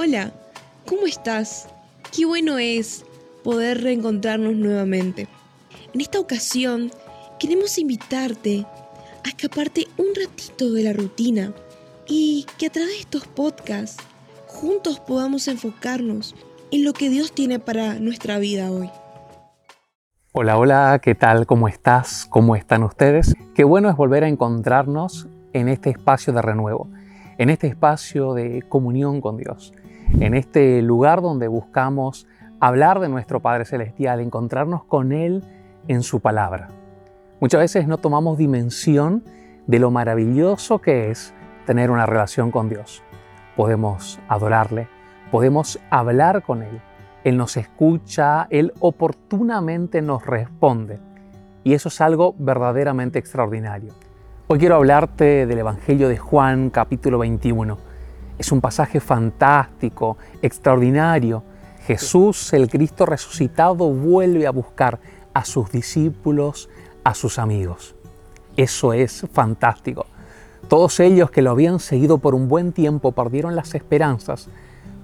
Hola, ¿cómo estás? Qué bueno es poder reencontrarnos nuevamente. En esta ocasión queremos invitarte a escaparte un ratito de la rutina y que a través de estos podcasts juntos podamos enfocarnos en lo que Dios tiene para nuestra vida hoy. Hola, hola, ¿qué tal? ¿Cómo estás? ¿Cómo están ustedes? Qué bueno es volver a encontrarnos en este espacio de renuevo, en este espacio de comunión con Dios, en este lugar donde buscamos hablar de nuestro Padre Celestial, encontrarnos con Él en su palabra. Muchas veces no tomamos dimensión de lo maravilloso que es tener una relación con Dios. Podemos adorarle, podemos hablar con Él, Él nos escucha, Él oportunamente nos responde. Y eso es algo verdaderamente extraordinario. Hoy quiero hablarte del Evangelio de Juan capítulo 21. Es un pasaje fantástico, extraordinario. Jesús, el Cristo resucitado, vuelve a buscar a sus discípulos, a sus amigos. Eso es fantástico. Todos ellos que lo habían seguido por un buen tiempo perdieron las esperanzas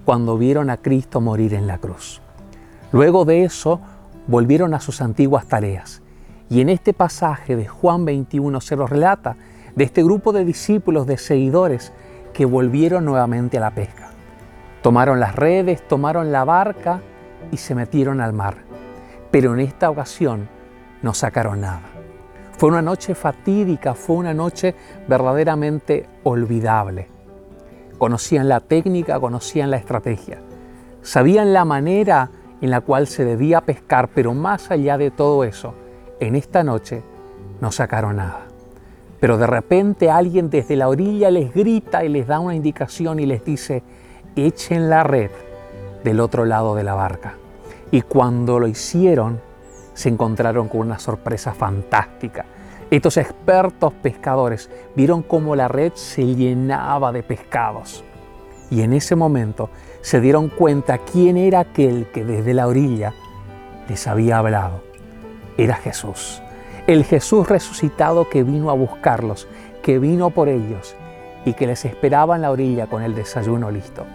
cuando vieron a Cristo morir en la cruz. Luego de eso, volvieron a sus antiguas tareas y en este pasaje de Juan 21 se nos relata de este grupo de discípulos, de seguidores, que volvieron nuevamente a la pesca. Tomaron las redes, tomaron la barca y se metieron al mar. Pero en esta ocasión no sacaron nada. Fue una noche fatídica, fue una noche verdaderamente olvidable. Conocían la técnica, conocían la estrategia, sabían la manera en la cual se debía pescar, pero más allá de todo eso, en esta noche no sacaron nada. Pero de repente alguien desde la orilla les grita y les da una indicación y les dice, echen la red del otro lado de la barca. Y cuando lo hicieron, se encontraron con una sorpresa fantástica. Estos expertos pescadores vieron cómo la red se llenaba de pescados. Y en ese momento se dieron cuenta quién era aquel que desde la orilla les había hablado era Jesús. El Jesús resucitado que vino a buscarlos, que vino por ellos y que les esperaba en la orilla con el desayuno listo.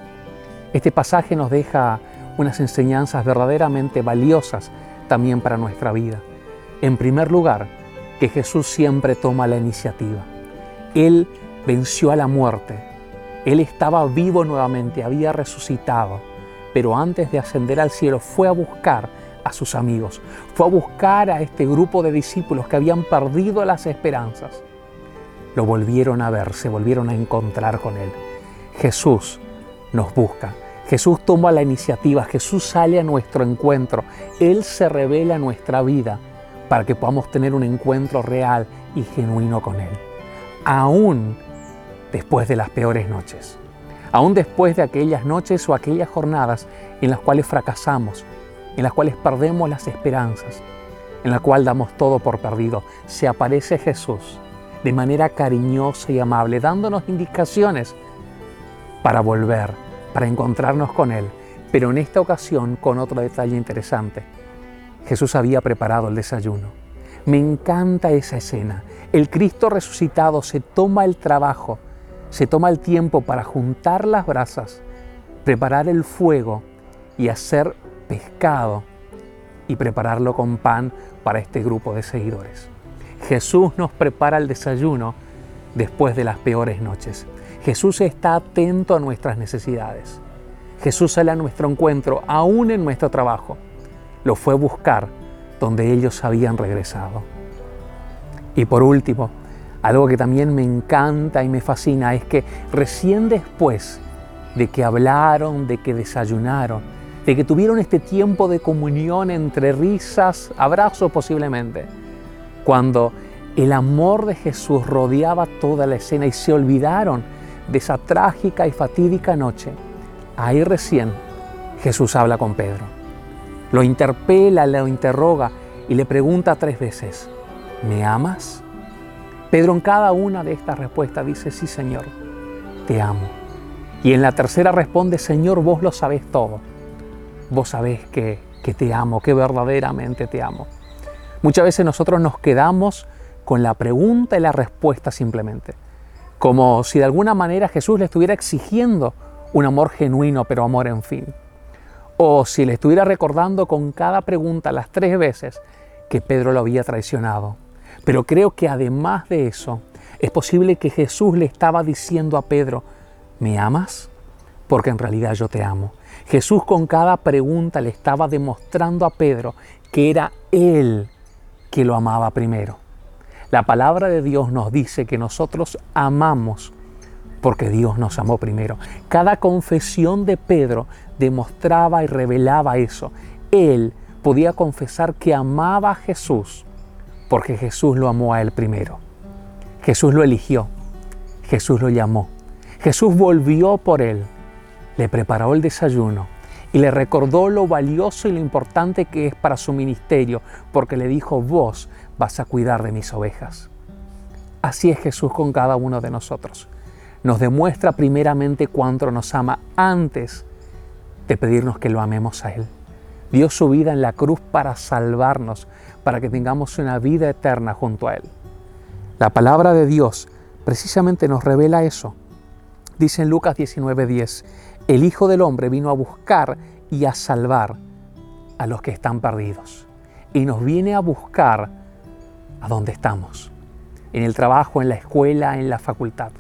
Este pasaje nos deja unas enseñanzas verdaderamente valiosas también para nuestra vida. En primer lugar, que Jesús siempre toma la iniciativa. Él venció a la muerte. Él estaba vivo nuevamente, había resucitado, pero antes de ascender al cielo fue a buscar a sus amigos, fue a buscar a este grupo de discípulos que habían perdido las esperanzas. Lo volvieron a ver, se volvieron a encontrar con Él. Jesús nos busca, Jesús toma la iniciativa, Jesús sale a nuestro encuentro, Él se revela nuestra vida para que podamos tener un encuentro real y genuino con Él. Aún después de las peores noches, aún después de aquellas noches o aquellas jornadas en las cuales fracasamos, en las cuales perdemos las esperanzas, en la cual damos todo por perdido, se aparece Jesús de manera cariñosa y amable, dándonos indicaciones para volver, para encontrarnos con Él, pero en esta ocasión con otro detalle interesante. Jesús había preparado el desayuno. Me encanta esa escena. El Cristo resucitado se toma el trabajo, se toma el tiempo para juntar las brasas, preparar el fuego y hacer pescado y prepararlo con pan para este grupo de seguidores. Jesús nos prepara el desayuno después de las peores noches. Jesús está atento a nuestras necesidades. Jesús sale a nuestro encuentro, aún en nuestro trabajo. Lo fue buscar donde ellos habían regresado. Y por último, algo que también me encanta y me fascina es que recién después de que hablaron, de que desayunaron, de que tuvieron este tiempo de comunión entre risas, abrazos posiblemente, cuando el amor de Jesús rodeaba toda la escena y se olvidaron de esa trágica y fatídica noche, ahí recién Jesús habla con Pedro. Lo interpela, lo interroga y le pregunta tres veces, ¿me amas? Pedro en cada una de estas respuestas dice, sí Señor, te amo. Y en la tercera responde, Señor, vos lo sabés todo vos sabés que, que te amo, que verdaderamente te amo. Muchas veces nosotros nos quedamos con la pregunta y la respuesta simplemente, como si de alguna manera Jesús le estuviera exigiendo un amor genuino, pero amor en fin. O si le estuviera recordando con cada pregunta las tres veces que Pedro lo había traicionado. Pero creo que además de eso, es posible que Jesús le estaba diciendo a Pedro, ¿me amas? Porque en realidad yo te amo. Jesús con cada pregunta le estaba demostrando a Pedro que era Él que lo amaba primero. La palabra de Dios nos dice que nosotros amamos porque Dios nos amó primero. Cada confesión de Pedro demostraba y revelaba eso. Él podía confesar que amaba a Jesús porque Jesús lo amó a él primero. Jesús lo eligió, Jesús lo llamó, Jesús volvió por él, le preparó el desayuno y le recordó lo valioso y lo importante que es para su ministerio, porque le dijo, vos vas a cuidar de mis ovejas. Así es Jesús con cada uno de nosotros. Nos demuestra primeramente cuánto nos ama antes de pedirnos que lo amemos a Él. Dio su vida en la cruz para salvarnos, para que tengamos una vida eterna junto a Él. La palabra de Dios precisamente nos revela eso. Dice en Lucas 19:10, el Hijo del Hombre vino a buscar y a salvar a los que están perdidos. Y nos viene a buscar a donde estamos, en el trabajo, en la escuela, en la facultad,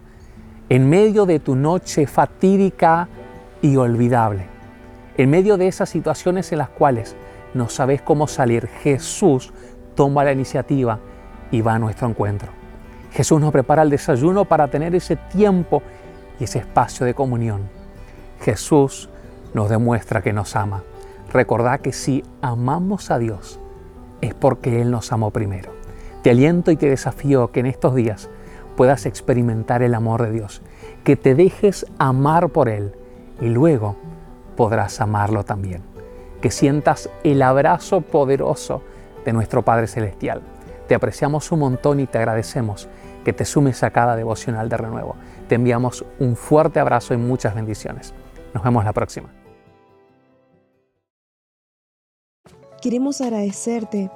en medio de tu noche fatídica y olvidable en medio de esas situaciones en las cuales no sabes cómo salir, Jesús toma la iniciativa y va a nuestro encuentro. Jesús nos prepara el desayuno para tener ese tiempo y ese espacio de comunión. Jesús nos demuestra que nos ama. Recordá que si amamos a Dios es porque Él nos amó primero. Te aliento y te desafío que en estos días puedas experimentar el amor de Dios, que te dejes amar por Él y luego podrás amarlo también. Que sientas el abrazo poderoso de nuestro Padre Celestial. Te apreciamos un montón y te agradecemos que te sumes a cada devocional de renuevo. Te enviamos un fuerte abrazo y muchas bendiciones. Nos vemos la próxima. Queremos agradecerte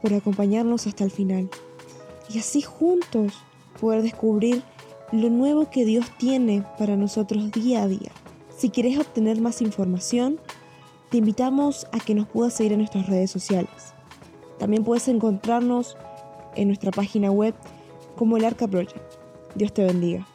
por acompañarnos hasta el final y así juntos poder descubrir lo nuevo que Dios tiene para nosotros día a día. Si quieres obtener más información, te invitamos a que nos puedas seguir en nuestras redes sociales. También puedes encontrarnos en nuestra página web como el Arca Project. Dios te bendiga.